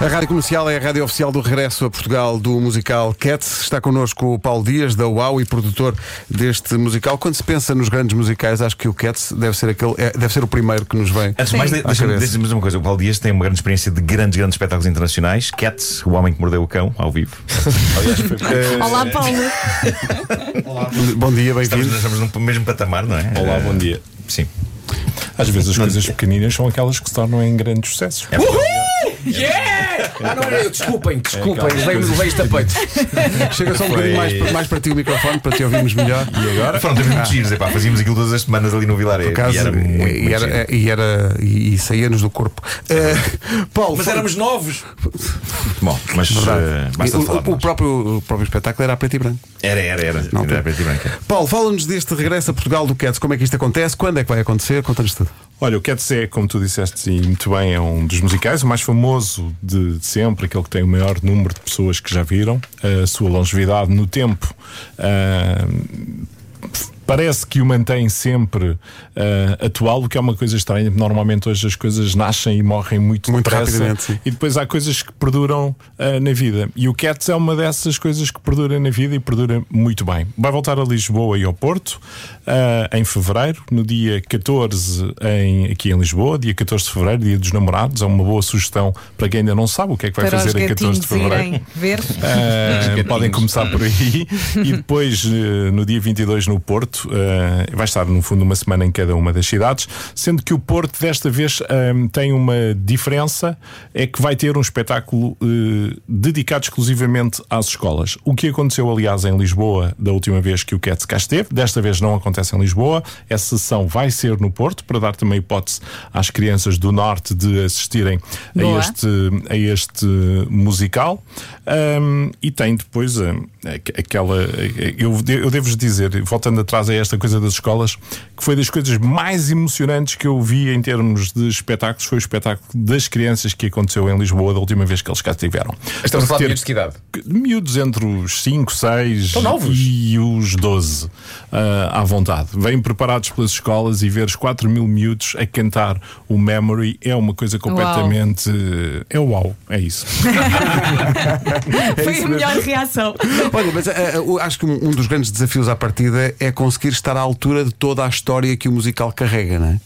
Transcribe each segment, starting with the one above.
A Rádio Comercial é a rádio oficial do regresso a Portugal do musical Cats. Está connosco o Paulo Dias, da UAU e produtor deste musical. Quando se pensa nos grandes musicais, acho que o Cats deve ser, aquele, é, deve ser o primeiro que nos vem. Antes de mais, deixa-me dizer uma coisa: o Paulo Dias tem uma grande experiência de grandes, grandes espetáculos internacionais. Cats, o homem que mordeu o cão, ao vivo. Olá, Paulo. Bom dia, Estamos, bem-vindo. estamos no mesmo patamar, não é? Olá, bom dia. Sim. Às vezes as coisas pequeninas são aquelas que se tornam em grandes sucessos. Yeah! Ah, não, eu, desculpem, desculpem, levei-me levei isto a peito. Chega só um bocadinho mais, mais para ti o microfone, para te ouvirmos melhor. E agora? Foram tempos muito giros, epá, fazíamos aquilo todas as semanas ali no Vilarejo. E era muito, muito e, era, giro. e, era- e- e saía-nos do corpo. Eh, Paulo, Mas fa- éramos novos. Bom, mas basta o, falar. o- o próprio, o próprio espetáculo era a preto e branco. Era, era, era. Não, era preto e branco. Paulo, fala-nos deste regresso a Portugal do Cats. Como é que isto acontece? Quando é que vai acontecer? Conta-nos tudo. Olha, o Cats é, como tu disseste e muito bem, é um dos musicais, o mais famoso de, sempre, aquele que tem o maior número de pessoas que já viram. A sua longevidade no tempo. ah, Parece que o mantém sempre ah, atual, o que é uma coisa estranha. porque Normalmente hoje as coisas nascem e morrem muito, Muito depressa, rapidamente, sim. E depois há coisas que perduram ah, na vida. E o Cats é uma dessas coisas que perdura na vida e perdura muito bem. Vai voltar a Lisboa e ao Porto ah, em fevereiro, no dia 14 em, aqui em Lisboa, dia 14 de fevereiro, dia dos namorados. É uma boa sugestão para quem ainda não sabe o que é que vai Para fazer em 14 de fevereiro. irem ver. Podem começar por aí e depois no dia 22 no Porto eh, vai estar no fundo uma semana em cada uma das cidades, sendo que o Porto desta vez eh, tem uma diferença é que vai ter um espetáculo eh, dedicado exclusivamente às escolas. O que aconteceu aliás em Lisboa da última vez que o Cats cá esteve, desta vez não acontece em Lisboa, essa sessão vai ser no Porto para dar também hipótese às crianças do Norte de assistirem a este a este musical Ahm, e tem depois aquela eu, eu devo-vos dizer, voltando atrás a esta coisa das escolas, que foi das coisas mais emocionantes que eu vi em termos de espetáculos, foi o espetáculo das crianças que aconteceu em Lisboa da última vez que eles cá estiveram. Estamos a falar de miúdos de que idade? Miúdos entre os 5, 6 Tão novos? e os 12 ah, à vontade. Vêm preparados pelas escolas e ver os 4 mil miúdos a cantar o Memory é uma coisa completamente. É uau, é isso. Foi a melhor reação. Olha, mas eh, o- acho que um, um dos grandes desafios à partida é conseguir estar à altura de toda a história que o musical carrega, não é?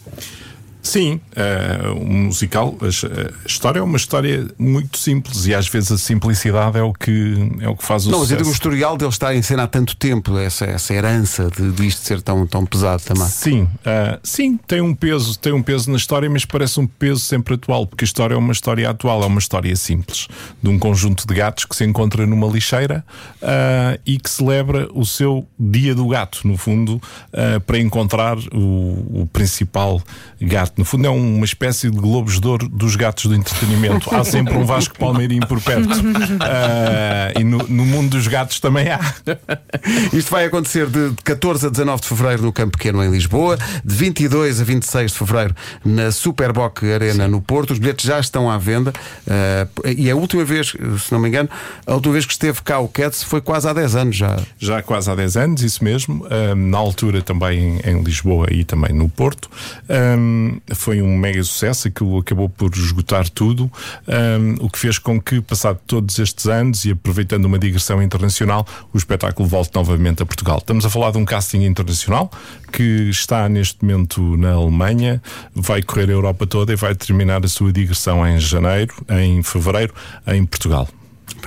Sim, eh, o musical, a, a história é uma história muito simples e às vezes a simplicidade é o que, é o que faz o Não, sucesso. digo o historial dele estar em cena há tanto tempo, essa, essa herança de, de isto ser tão, tão pesado também. Sim, ah, sim, tem um peso, tem um peso na história, mas parece um peso sempre atual, porque a história é uma história atual, é uma história simples, de um conjunto de gatos que se encontra numa lixeira ah, e que celebra o seu dia do gato, no fundo, para encontrar o, o principal gato. No fundo, é uma espécie de globos de ouro dos gatos do entretenimento. Há sempre um Vasco Palmeirinho por perto. Ah, e no, no mundo dos gatos também há. Isto vai acontecer de de 14 a 19 de fevereiro no Campo Pequeno em Lisboa, de 22 a 26 de fevereiro na Superboc Arena no Porto. Os bilhetes já estão à venda eh, e a última vez, se não me engano, a última vez que esteve cá o Cats foi quase há 10 anos já. Já quase há 10 anos, isso mesmo. Ahm, na altura também em, em Lisboa e também no Porto. Ahm, foi um mega sucesso, aquilo acabou por esgotar tudo, ahm, o que fez com que, passado todos estes anos e aproveitando uma digressão internacional, o espetáculo volte novamente a Portugal. Estamos a falar de um casting internacional que está neste momento na Alemanha, vai correr a Europa toda e vai terminar a sua digressão em janeiro, em fevereiro, em Portugal.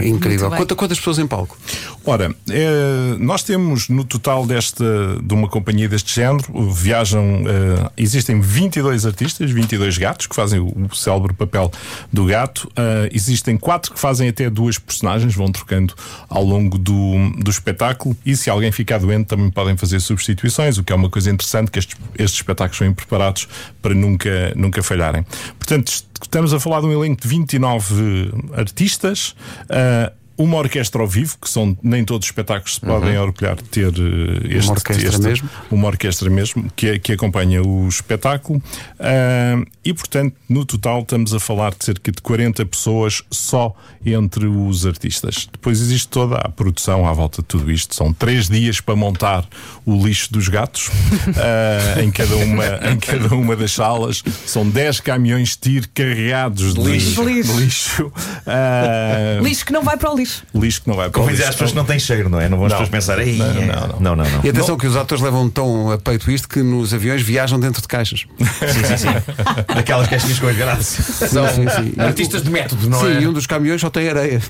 Incrível. bem. Quanta- quantas pessoas em palco? Ora, eh, nós temos no total desta, de uma companhia deste género, viajam, eh, existem 22 artistas, 22 gatos que fazem o, o célebre papel do gato. Eh, existem quatro que fazem até duas personagens, vão trocando ao longo do, do espetáculo. E se alguém ficar doente, também podem fazer substituições, o que é uma coisa interessante, que estes, estes espetáculos são preparados para nunca, nunca falharem. Portanto, estamos a falar de um elenco de 29 artistas. eh, uma orquestra ao vivo, que são nem todos os espetáculos se podem orgulhar de ter eh, este, Uhum. orquestra este- mesmo? uma orquestra mesmo que, é- que acompanha o espetáculo Ah, e portanto no total estamos a falar de cerca de 40 pessoas só entre os artistas depois existe toda a produção à volta de tudo isto são três dias para montar o lixo dos gatos ah, em, cada uma, em cada uma das salas são 10 caminhões de tiro carregados de, Lixo. De lixo. de lixo. Ah, Lixo que não vai para o lixo. lixo que não vai para o Convém dizer lixo. às pessoas que não tem cheiro, não é? Não vão as Não. pessoas pensar, "Ei, Não, é." não, não. não, não, não. E atenção que os atores levam tão a peito isto que nos aviões viajam dentro de caixas. Sim, sim, sim. Daquelas caixinhas com as grades. São sim, sim. artistas de método, não Sim, é? e um dos caminhões só tem areia.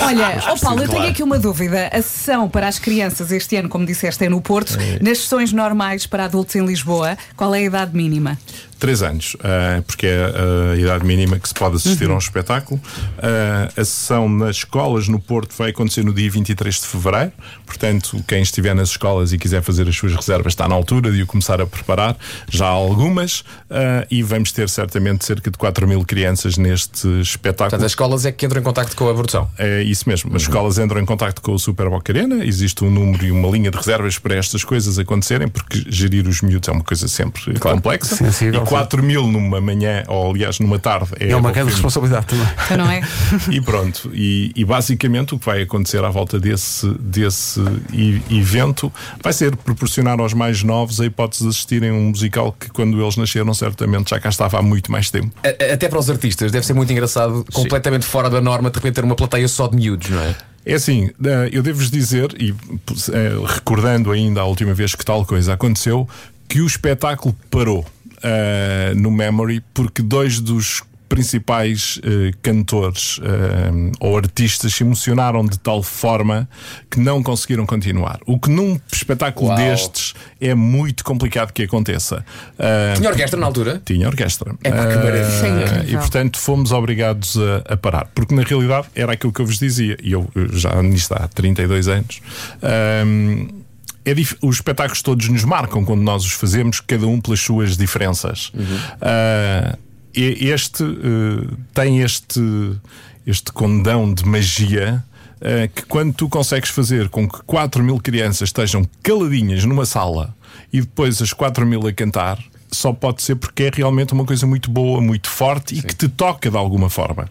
Olha, ó Paulo, eu tenho aqui uma dúvida. A sessão para as crianças este ano, como disseste, é no Porto. Nas sessões normais para adultos em Lisboa, qual é a idade mínima? Três anos, ah, porque é a idade mínima que se pode assistir a um espetáculo. Ah, a sessão nas escolas no Porto vai acontecer no dia 23 de fevereiro, portanto, quem estiver nas escolas e quiser fazer as suas reservas está na altura de o começar a preparar. Já há algumas, e vamos ter certamente cerca de 4 mil crianças neste espetáculo. Portanto, as escolas é que entram em contacto com a produção. É isso mesmo. As escolas entram em contacto com o Super Boca Arena, existe um número e uma linha de reservas para estas coisas acontecerem, porque gerir os miúdos é uma coisa sempre complexa. Sensível, e sim. 4 mil numa manhã, ou aliás numa tarde, é, É uma grande responsabilidade também. Então não é? E pronto, e, e basicamente o que vai acontecer à volta desse, desse evento vai ser proporcionar aos mais novos a hipótese de assistirem a um musical que, quando eles nasceram, certamente já cá estava há muito mais tempo. Até para os artistas, deve ser muito engraçado, completamente fora da norma, de repente ter uma plateia só de miúdos, não é? É assim, eh, eu devo-vos dizer, e eh, recordando ainda a última vez que tal coisa aconteceu, que o espetáculo parou eh, no Memory porque dois dos principais eh, cantores eh, ou artistas se emocionaram de tal forma que não conseguiram continuar. O que num espetáculo Uau. destes é muito complicado que aconteça. Eh, Tinha orquestra na altura? tinha orquestra. É pá, que maravilha. É e portanto fomos obrigados a, a parar. Porque na realidade era aquilo que eu vos dizia, e eu eu já nisto há 32 anos. É dif- os espetáculos todos nos marcam quando nós os fazemos, cada um pelas suas diferenças. Ah, e- este eh, tem este, este condão de magia. eh, que quando tu consegues fazer com que 4 mil crianças estejam caladinhas numa sala e depois as 4 mil a cantar, só pode ser porque é realmente uma coisa muito boa, muito forte e que te toca de alguma forma.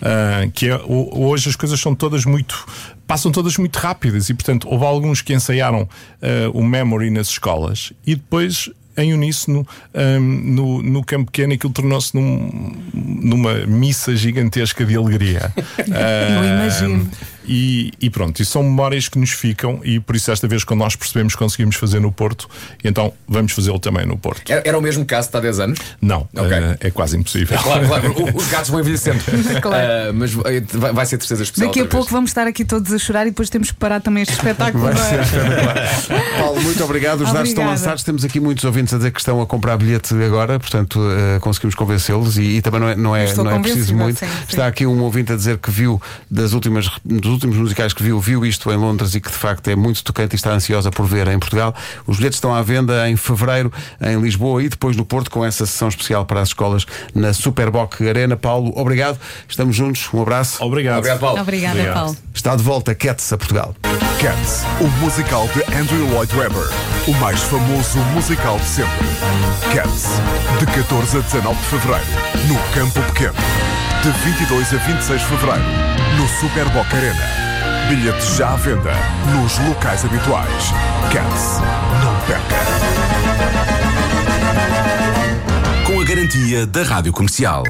Ah, que é, ho- hoje as coisas são todas muito. passam todas muito rápidas e, portanto, houve alguns que ensaiaram ah, o memory nas escolas e depois. Em uníssono, ahm, no, no campo pequeno, aquilo tornou-se num- numa missa gigantesca de alegria. Eu imagino. E, e pronto, e são memórias que nos ficam, e por isso, esta vez, quando nós percebemos que conseguimos fazer no Porto, então vamos fazê-lo também no Porto. Era, era o mesmo caso de há 10 anos? Não, Ok. eh, é quase impossível. Claro, claro, o- os gatos vão envelhecendo. Claro. Ah, mas vai, vai- vai ser tristeza especial. Daqui a pouco vez. vamos estar aqui todos a chorar e depois temos que parar também este espetáculo. Vai é? ser espetacular. Paulo, muito obrigado. Os dados estão lançados. Temos aqui muitos ouvintes a dizer que estão a comprar bilhete agora, portanto eh, conseguimos convencê-los e, e também não é, não é, não é preciso muito. sim, sim. Está aqui um ouvinte a dizer que viu das últimas, dos últimos musicais que viu, viu isto em Londres e que de facto é muito tocante e está ansiosa por ver em Portugal. Os bilhetes estão à venda em fevereiro em Lisboa e depois no Porto com essa sessão especial para as escolas na Superboc Arena. Paulo, obrigado. Estamos juntos. Um abraço. Obrigado. Obrigado, Paulo. Obrigada, Obrigado. Paulo. Está de volta Cats a Portugal. Cats, o musical de Andrew Lloyd Webber, o mais famoso musical de sempre. Cats, de 14 a 19 de fevereiro, no Campo Pequeno. De 22 a 26 de fevereiro, no Super Boca Arena. Bilhetes já à venda nos locais habituais. Cats, não perca. Com a garantia da Rádio Comercial.